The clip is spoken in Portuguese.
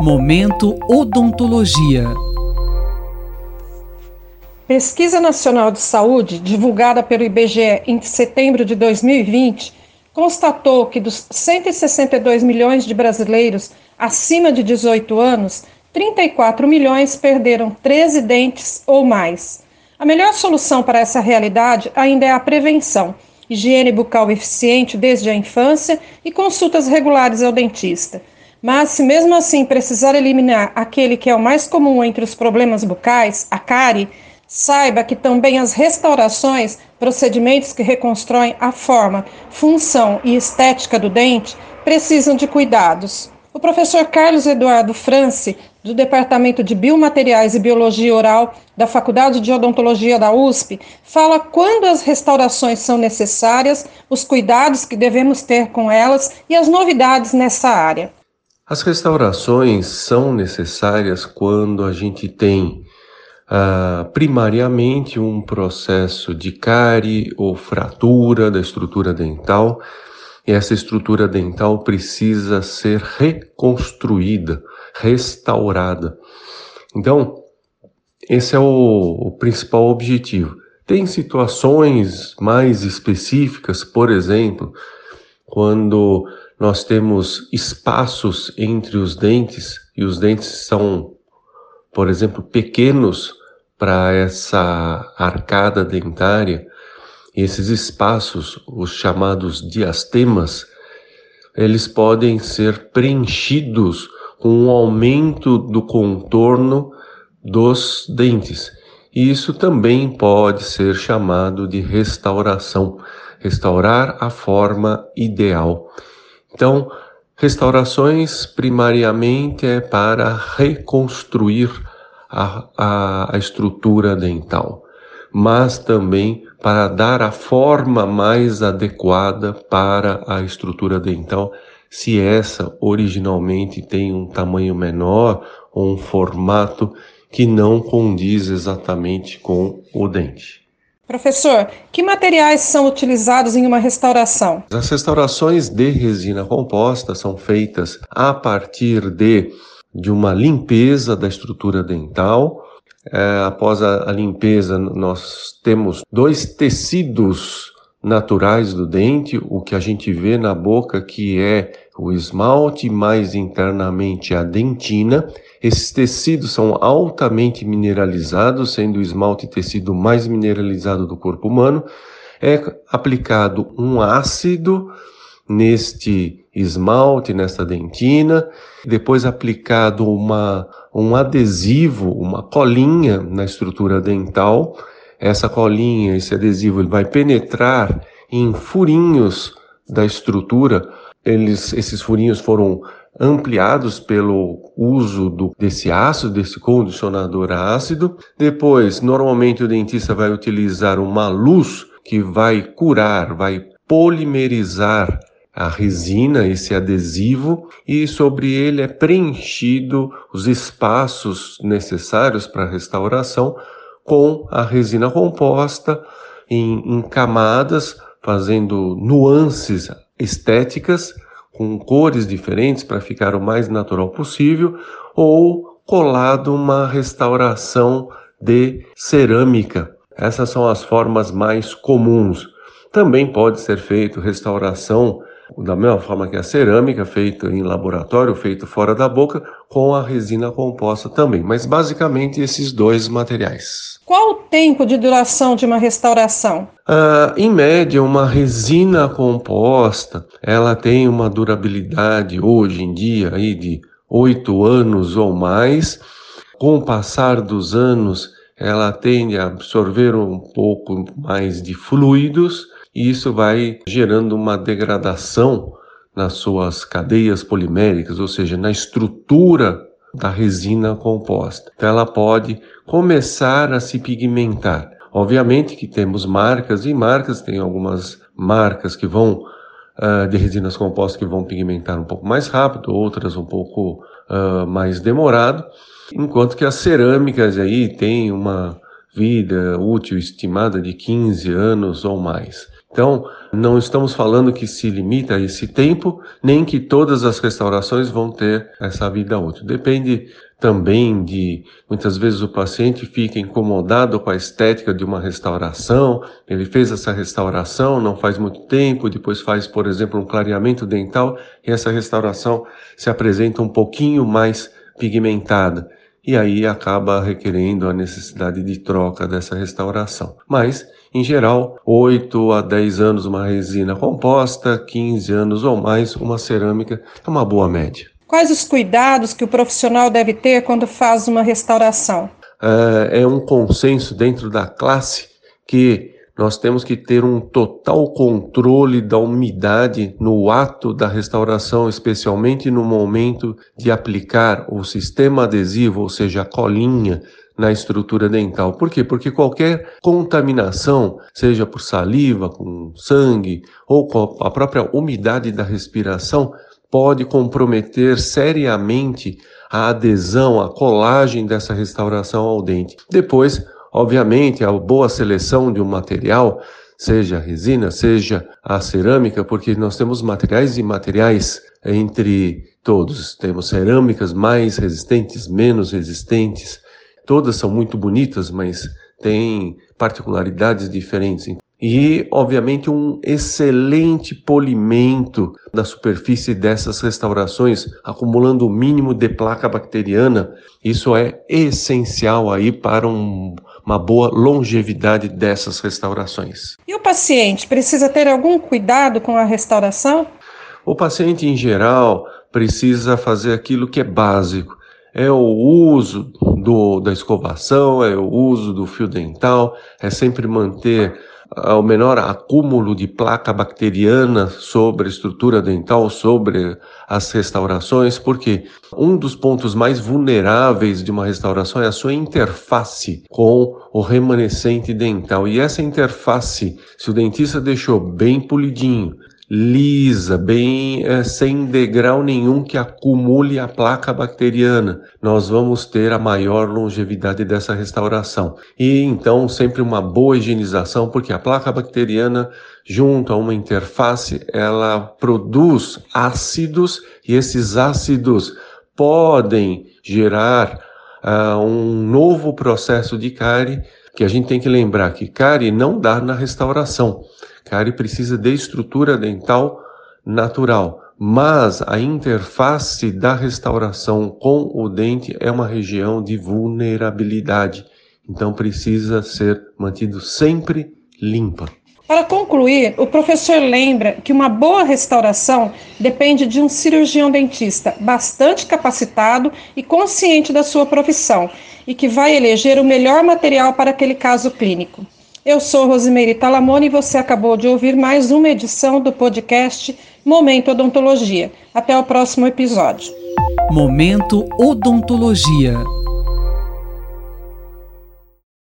Momento Odontologia. Pesquisa Nacional de Saúde, divulgada pelo IBGE em setembro de 2020, constatou que dos 162 milhões de brasileiros acima de 18 anos, 34 milhões perderam 13 dentes ou mais. A melhor solução para essa realidade ainda é a prevenção, higiene bucal eficiente desde a infância e consultas regulares ao dentista. Mas, se mesmo assim precisar eliminar aquele que é o mais comum entre os problemas bucais, a cárie, saiba que também as restaurações, procedimentos que reconstroem a forma, função e estética do dente, precisam de cuidados. O professor Carlos Eduardo France, do Departamento de Biomateriais e Biologia Oral da Faculdade de Odontologia da USP, fala quando as restaurações são necessárias, os cuidados que devemos ter com elas e as novidades nessa área. As restaurações são necessárias quando a gente tem uh, primariamente um processo de cárie ou fratura da estrutura dental e essa estrutura dental precisa ser reconstruída, restaurada. Então, esse é o, o principal objetivo. Tem situações mais específicas, por exemplo, quando nós temos espaços entre os dentes e os dentes são, por exemplo, pequenos para essa arcada dentária. E esses espaços, os chamados diastemas, eles podem ser preenchidos com um aumento do contorno dos dentes. E isso também pode ser chamado de restauração, restaurar a forma ideal. Então, restaurações primariamente é para reconstruir a, a, a estrutura dental, mas também para dar a forma mais adequada para a estrutura dental, se essa originalmente tem um tamanho menor ou um formato que não condiz exatamente com o dente. Professor, que materiais são utilizados em uma restauração? As restaurações de resina composta são feitas a partir de, de uma limpeza da estrutura dental. É, após a, a limpeza, nós temos dois tecidos naturais do dente, o que a gente vê na boca, que é o esmalte, mais internamente a dentina, esses tecidos são altamente mineralizados, sendo o esmalte tecido mais mineralizado do corpo humano. É aplicado um ácido neste esmalte, nesta dentina, depois aplicado uma, um adesivo, uma colinha na estrutura dental. Essa colinha, esse adesivo, ele vai penetrar em furinhos da estrutura. Eles, esses furinhos foram ampliados pelo uso do, desse ácido, desse condicionador ácido. Depois, normalmente o dentista vai utilizar uma luz que vai curar, vai polimerizar a resina, esse adesivo, e sobre ele é preenchido os espaços necessários para a restauração com a resina composta em, em camadas, fazendo nuances estéticas com cores diferentes para ficar o mais natural possível, ou colado uma restauração de cerâmica. Essas são as formas mais comuns. Também pode ser feito restauração da mesma forma que a cerâmica, feita em laboratório, feito fora da boca, com a resina composta também, mas basicamente esses dois materiais. Qual o tempo de duração de uma restauração? Ah, em média, uma resina composta, ela tem uma durabilidade hoje em dia aí de oito anos ou mais. Com o passar dos anos, ela tende a absorver um pouco mais de fluidos e isso vai gerando uma degradação nas suas cadeias poliméricas, ou seja, na estrutura da resina composta. Então ela pode começar a se pigmentar. Obviamente que temos marcas e marcas, tem algumas marcas que vão uh, de resinas compostas que vão pigmentar um pouco mais rápido, outras um pouco uh, mais demorado, enquanto que as cerâmicas aí têm uma vida útil estimada de 15 anos ou mais. Então, não estamos falando que se limita a esse tempo, nem que todas as restaurações vão ter essa vida útil. Depende também de muitas vezes o paciente fica incomodado com a estética de uma restauração, ele fez essa restauração não faz muito tempo, depois faz, por exemplo, um clareamento dental e essa restauração se apresenta um pouquinho mais pigmentada e aí acaba requerendo a necessidade de troca dessa restauração. Mas em geral, 8 a 10 anos uma resina composta, 15 anos ou mais uma cerâmica é uma boa média. Quais os cuidados que o profissional deve ter quando faz uma restauração? É, é um consenso dentro da classe que nós temos que ter um total controle da umidade no ato da restauração, especialmente no momento de aplicar o sistema adesivo, ou seja, a colinha na estrutura dental. Por quê? Porque qualquer contaminação, seja por saliva, com sangue ou com a própria umidade da respiração, pode comprometer seriamente a adesão, a colagem dessa restauração ao dente. Depois, obviamente, a boa seleção de um material, seja a resina, seja a cerâmica, porque nós temos materiais e materiais entre todos. Temos cerâmicas mais resistentes, menos resistentes. Todas são muito bonitas, mas têm particularidades diferentes e, obviamente, um excelente polimento da superfície dessas restaurações, acumulando o mínimo de placa bacteriana. Isso é essencial aí para um, uma boa longevidade dessas restaurações. E o paciente precisa ter algum cuidado com a restauração? O paciente, em geral, precisa fazer aquilo que é básico. É o uso do, da escovação, é o uso do fio dental, é sempre manter o menor acúmulo de placa bacteriana sobre a estrutura dental, sobre as restaurações, porque um dos pontos mais vulneráveis de uma restauração é a sua interface com o remanescente dental. E essa interface, se o dentista deixou bem polidinho, lisa, bem é, sem degrau nenhum que acumule a placa bacteriana. Nós vamos ter a maior longevidade dessa restauração. E então sempre uma boa higienização, porque a placa bacteriana junto a uma interface, ela produz ácidos e esses ácidos podem gerar uh, um novo processo de cárie, que a gente tem que lembrar que cárie não dá na restauração. Cárie precisa de estrutura dental natural, mas a interface da restauração com o dente é uma região de vulnerabilidade, então precisa ser mantido sempre limpa. Para concluir, o professor lembra que uma boa restauração depende de um cirurgião dentista bastante capacitado e consciente da sua profissão e que vai eleger o melhor material para aquele caso clínico. Eu sou Rosimeire Talamone e você acabou de ouvir mais uma edição do podcast Momento Odontologia. Até o próximo episódio. Momento Odontologia.